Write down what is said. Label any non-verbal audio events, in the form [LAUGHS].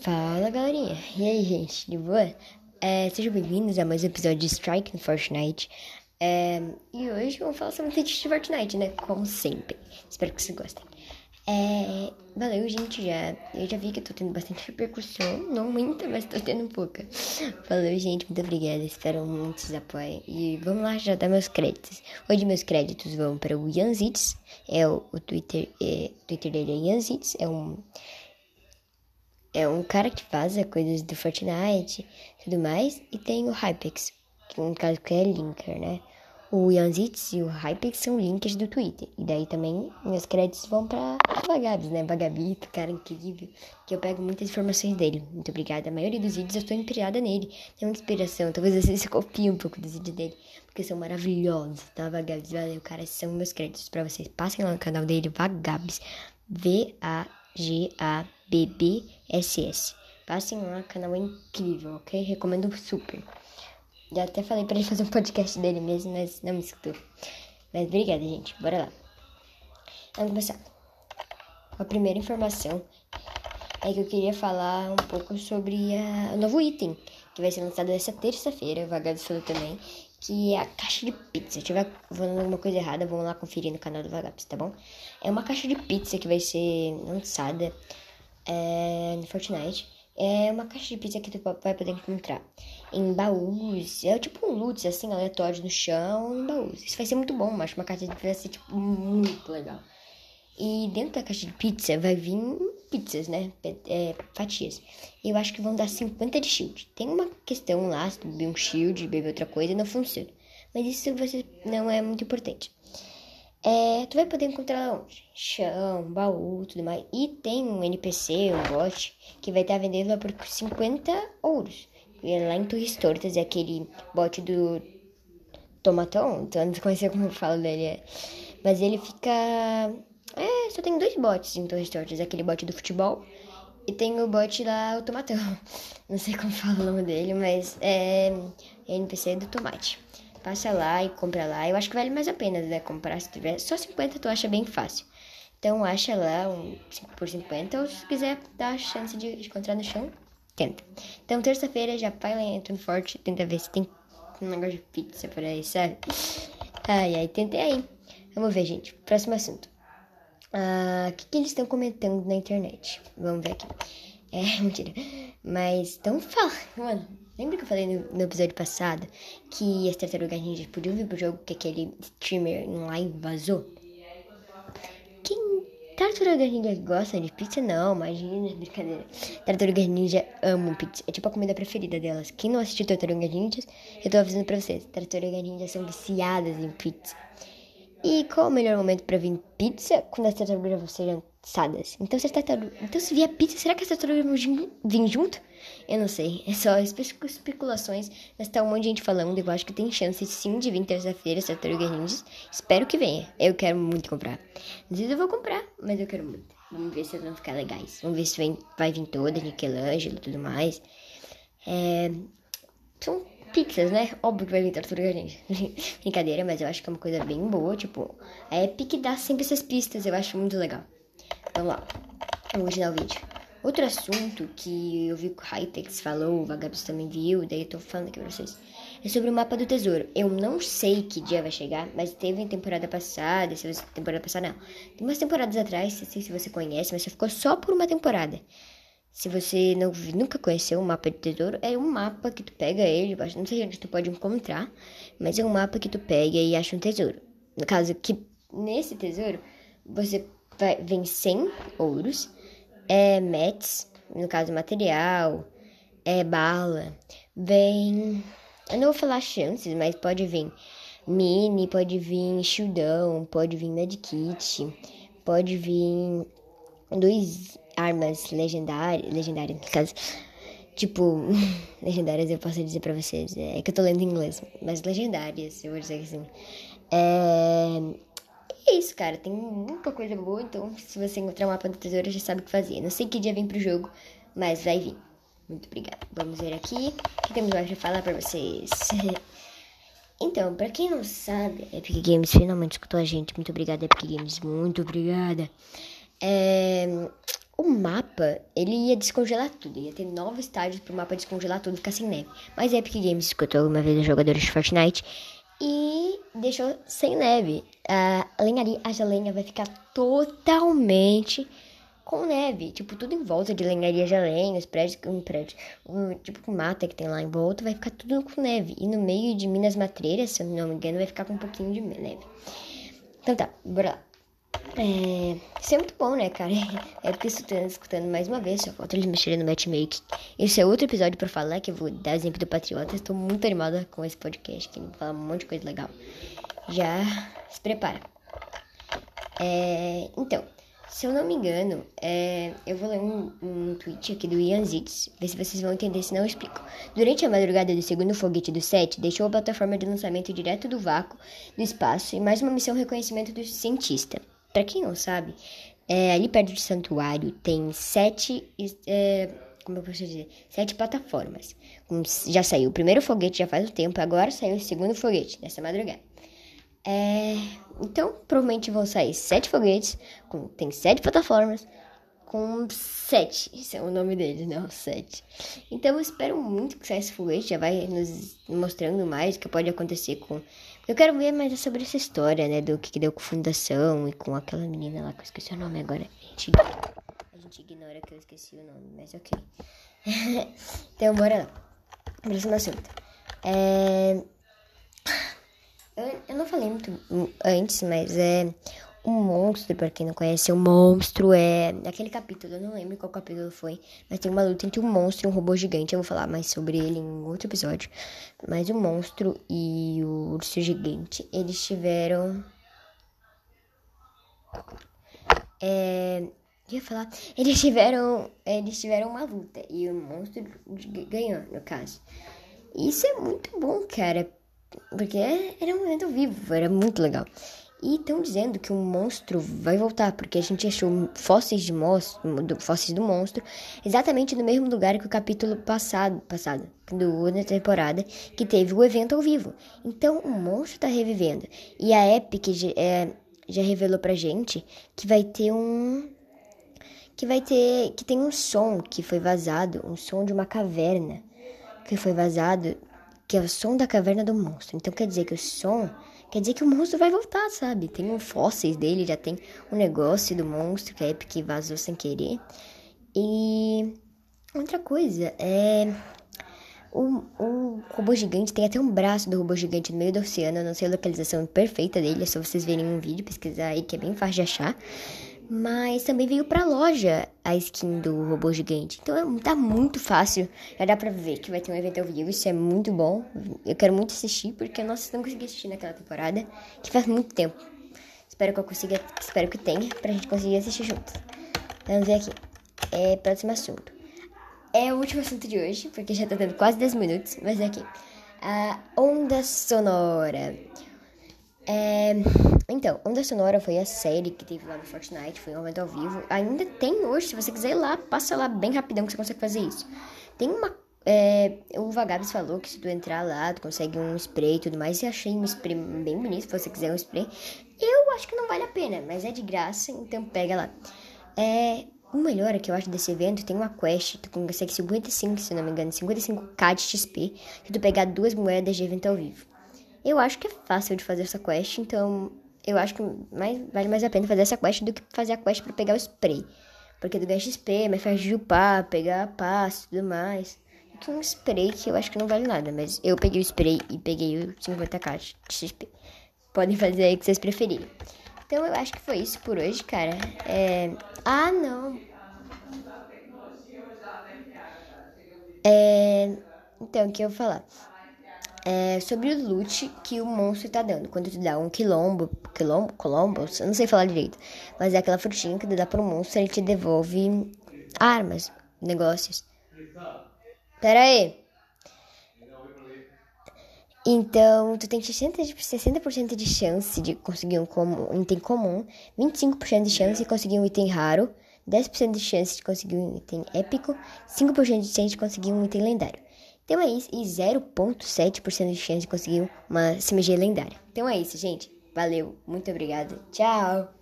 Fala galerinha, e aí gente, de boa? É, sejam bem-vindos a mais um episódio de Strike no Fortnite. É, E hoje vamos falar sobre o de Fortnite, né? Como sempre, espero que vocês gostem. É, Valeu gente, já, eu já vi que eu tô tendo bastante repercussão. Não muita, mas tô tendo pouca. Valeu gente, muito obrigada, espero muito que vocês apoiem. E vamos lá já dar meus créditos. Hoje meus créditos vão para o Yanzits É o, o Twitter, é, o Twitter dele é Yanzits, é um é um cara que faz coisas do Fortnite e tudo mais. E tem o Hypex, que no caso que é linker, né? O Yanzitz e o Hypex são linkers do Twitter. E daí também meus créditos vão pra Vagabs, né? Vagabito, cara incrível. Que eu pego muitas informações dele. Muito obrigada. A maioria dos vídeos eu estou inspirada nele. Tem uma inspiração. Talvez vocês copiem um pouco dos vídeos dele. Porque são maravilhosos, tá? Vagabs, valeu, cara. Esses são meus créditos pra vocês. Passem lá no canal dele, Vagabs. V-A-G-A-B-B-S-S. Passem lá, canal é incrível, ok? Recomendo super. Já até falei pra ele fazer um podcast dele mesmo, mas não me escutou. Mas obrigada, gente. Bora lá. Vamos começar. A primeira informação é que eu queria falar um pouco sobre a, o novo item que vai ser lançado essa terça-feira. O falou também que é a caixa de pizza. Se tiver falando alguma coisa errada, vamos lá conferir no canal do Vagaps, tá bom? É uma caixa de pizza que vai ser lançada é, no Fortnite. É uma caixa de pizza que tu vai poder encontrar em baús. É tipo um loot, assim, aleatório no chão, em baús. Isso vai ser muito bom, acho uma caixa de pizza vai ser, tipo, muito legal. E dentro da caixa de pizza vai vir pizzas, né? É, fatias. Eu acho que vão dar 50 de shield. Tem uma questão lá, se tu beber um shield, beber outra coisa, não funciona. Mas isso você não é muito importante. É, tu vai poder encontrar onde? Chão, baú, tudo mais. E tem um NPC, um bot, que vai estar vendendo lá por 50 ouros. E é lá em Torres Tortas, é aquele bot do Tomatão. Então, não conhecer como eu falo dele. Mas ele fica é, só tem dois bots em Torres Tortas. Aquele bot do futebol e tem o bot lá, o Tomatão. [LAUGHS] Não sei como fala o nome dele, mas é, é NPC do tomate. Passa lá e compra lá. Eu acho que vale mais a pena, né? Comprar se tiver. Só 50 tu acha bem fácil. Então acha lá um 5 por 50 ou se quiser dar a chance de, encontrar no chão, tenta. Então terça-feira já vai lá no forte, tenta ver se tem um negócio de pizza por aí, sabe? Ai, ai, tentei aí. Vamos ver, gente. Próximo assunto. Ah, o que, que eles estão comentando na internet? Vamos ver aqui. É, [LAUGHS] mentira. Mas estão falando. Mano, lembra que eu falei no, no, episódio passado que as tartarugas ninjas podiam vir pro jogo que aquele streamer em live vazou? Quem. Tartarugas ninja gosta de pizza? Não, imagina, brincadeira. Tartarugas ninja amam pizza. É tipo a comida preferida delas. Quem não assistiu Tartarugas ninjas, eu tô avisando pra vocês. Tartarugas ninjas são viciadas em pizza. E qual o melhor momento para vir pizza quando as tartarugas vão ser assadas? Então se, tartaruga... então, se vier pizza, será que as tartarugas vão vir junto? Eu não sei, é só especulações, mas tá um monte de gente falando. Eu acho que tem chance sim de vir terça-feira as tartarugas ninjas. Espero que venha. Eu quero muito comprar. Sei se eu vou comprar, mas eu quero muito. Vamos ver se elas vão ficar legais. Vamos ver se vem, vai vir todas, Michelangelo e tudo mais. É... São pizzas, né? Óbvio que vai vir tartaruga ninja. [LAUGHS] Brincadeira, mas eu acho que é uma coisa bem boa. Tipo, a Epic dá sempre essas pistas, eu acho muito legal. Vamos lá, vamos continuar o vídeo. Outro assunto que eu vi que o Hypex falou, o Vagabos também viu, daí eu tô falando aqui pra vocês. É sobre o mapa do tesouro. Eu não sei que dia vai chegar, mas teve em temporada passada, se você temporada passada não. Tem umas temporadas atrás, não sei se você conhece, mas você ficou só por uma temporada. Se você não, nunca conheceu o mapa de tesouro, é um mapa que tu pega ele, não sei onde tu pode encontrar, mas é um mapa que tu pega e acha um tesouro. No caso, que nesse tesouro, você vai, vem 100 ouros, é mets, no caso material, é bala, vem... Eu não vou falar chances, mas pode vir mini, pode vir shieldão, pode vir medkit, pode vir dois armas legendárias, legendárias, no caso, tipo, [LAUGHS] legendárias eu posso dizer pra vocês, é que eu tô lendo em inglês, mas legendárias, eu vou dizer assim. É, é isso, cara, tem muita coisa boa, então se você encontrar um mapa do tesouro, já sabe o que fazer. Não sei que dia vem pro jogo, mas vai vir. Muito obrigada. Vamos ver aqui o que temos mais pra falar pra vocês. [LAUGHS] Então, pra quem não sabe, Epic Games finalmente escutou a gente. Muito obrigada, Epic Games. Muito obrigada. É, mapa, ele ia descongelar tudo. Ia ter novos estádios pro mapa descongelar tudo ficar sem neve. Mas Epic Games escutou uma vez os jogadores de Fortnite e deixou sem neve. A lenharia, a gelenha vai ficar totalmente com neve. Tipo, tudo em volta de lenharia gelenha, os prédios, um prédio, um, tipo, mata que tem lá em volta, vai ficar tudo com neve. E no meio de Minas Matreiras, se eu não me engano, vai ficar com um pouquinho de neve. Então tá, bora lá. É, isso é muito bom, né, cara? [LAUGHS] É porque estou escutando mais uma vez, só falta eles mexerem no matchmaking. Esse é outro episódio pra falar, que eu vou dar exemplo do Patriota. Estou muito animada com esse podcast, que vai falar um monte de coisa legal. Já se prepara. É, então, se eu não me engano, é, eu vou ler um, um tweet aqui do Ian Zitz, ver se vocês vão entender, se não eu explico. Durante a madrugada do segundo foguete do 7, deixou a plataforma de lançamento direto do vácuo do espaço e mais uma missão reconhecimento do cientista. Para quem não sabe, é, ali perto do santuário tem sete. É, como eu posso dizer? Sete plataformas. Já saiu o primeiro foguete já faz um tempo, agora saiu o segundo foguete, nessa madrugada. É, então, provavelmente vão sair sete foguetes, com, tem sete plataformas, com sete. Esse é o nome deles, não, sete. Então, eu espero muito que saia esse foguete, já vai nos mostrando mais o que pode acontecer com eu quero ver mais sobre essa história, né? Do que, que deu com fundação e com aquela menina lá que eu esqueci o nome agora. A gente, a gente ignora que eu esqueci o nome, mas ok. [LAUGHS] então, bora lá. Próximo assunto. É... Eu, eu não falei muito antes, mas é o monstro, para quem não conhece, o monstro é. Naquele capítulo, eu não lembro qual capítulo foi, mas tem uma luta entre um monstro e um robô gigante. Eu vou falar mais sobre ele em outro episódio. Mas o monstro e o urso gigante, eles tiveram. É. Eu ia falar. Eles tiveram. Eles tiveram uma luta. E o monstro ganhou, no caso. Isso é muito bom, cara. Porque era um evento vivo, era muito legal. E estão dizendo que o monstro vai voltar, porque a gente achou fósseis de monstro, do, fósseis do monstro, exatamente no mesmo lugar que o capítulo passado, passado, do da temporada, que teve o evento ao vivo. Então o monstro está revivendo. E a Epic é, já revelou pra gente que vai ter um que vai ter que tem um som que foi vazado, um som de uma caverna que foi vazado, que é o som da caverna do monstro. Então quer dizer que o som quer dizer que o monstro vai voltar, sabe? Tem um fósseis dele, já tem um negócio do monstro que a Epic vazou sem querer. E outra coisa, é. O, o robô gigante tem até um braço do robô gigante no meio do oceano. Eu não sei a localização perfeita dele, é só vocês verem um vídeo, pesquisar aí que é bem fácil de achar. Mas também veio pra loja a skin do robô gigante. Então é, tá muito fácil. Já dá pra ver que vai ter um evento ao vivo. Isso é muito bom. Eu quero muito assistir, porque nossa, não consegui assistir naquela temporada. Que faz muito tempo. Espero que eu consiga. Espero que tenha pra gente conseguir assistir juntos. Vamos ver aqui. É, próximo assunto. É o último assunto de hoje, porque já tá dando quase 10 minutos. Mas é aqui. A onda sonora. É, então, Onda Sonora foi a série que teve lá no Fortnite, foi um evento ao vivo. Ainda tem hoje, se você quiser ir lá, passa lá bem rapidão que você consegue fazer isso. Tem uma. É, o Vagabs falou que se tu entrar lá, tu consegue um spray e tudo mais. Eu achei um spray bem bonito, se você quiser um spray. Eu acho que não vale a pena, mas é de graça, então pega lá. É, o melhor é que eu acho desse evento tem uma quest, tu consegue 55, se não me engano, 55k de XP, se tu pegar duas moedas de evento ao vivo. Eu acho que é fácil de fazer essa quest, então eu acho que mais, vale mais a pena fazer essa quest do que fazer a quest para pegar o spray. Porque tu ganha XP, mas faz de upar, pegar passe e tudo mais. Que um spray que eu acho que não vale nada, mas eu peguei o spray e peguei o 50k de XP. Podem fazer aí o que vocês preferirem. Então eu acho que foi isso por hoje, cara. É... Ah, não. É... Então, o que eu vou falar? É, sobre o loot que o monstro tá dando. Quando tu dá um quilombo, quilombo, colombo, eu não sei falar direito, mas é aquela frutinha que tu dá pro monstro, ele te devolve armas, negócios. Pera aí. Então, tu tem 60%, de chance de conseguir um, comum, um item comum, 25% de chance de conseguir um item raro, 10% de chance de conseguir um item épico, 5% de chance de conseguir um item lendário. Então é isso, e 0,7% de chance de conseguir uma CMG lendária. Então é isso, gente. Valeu, muito obrigada. Tchau!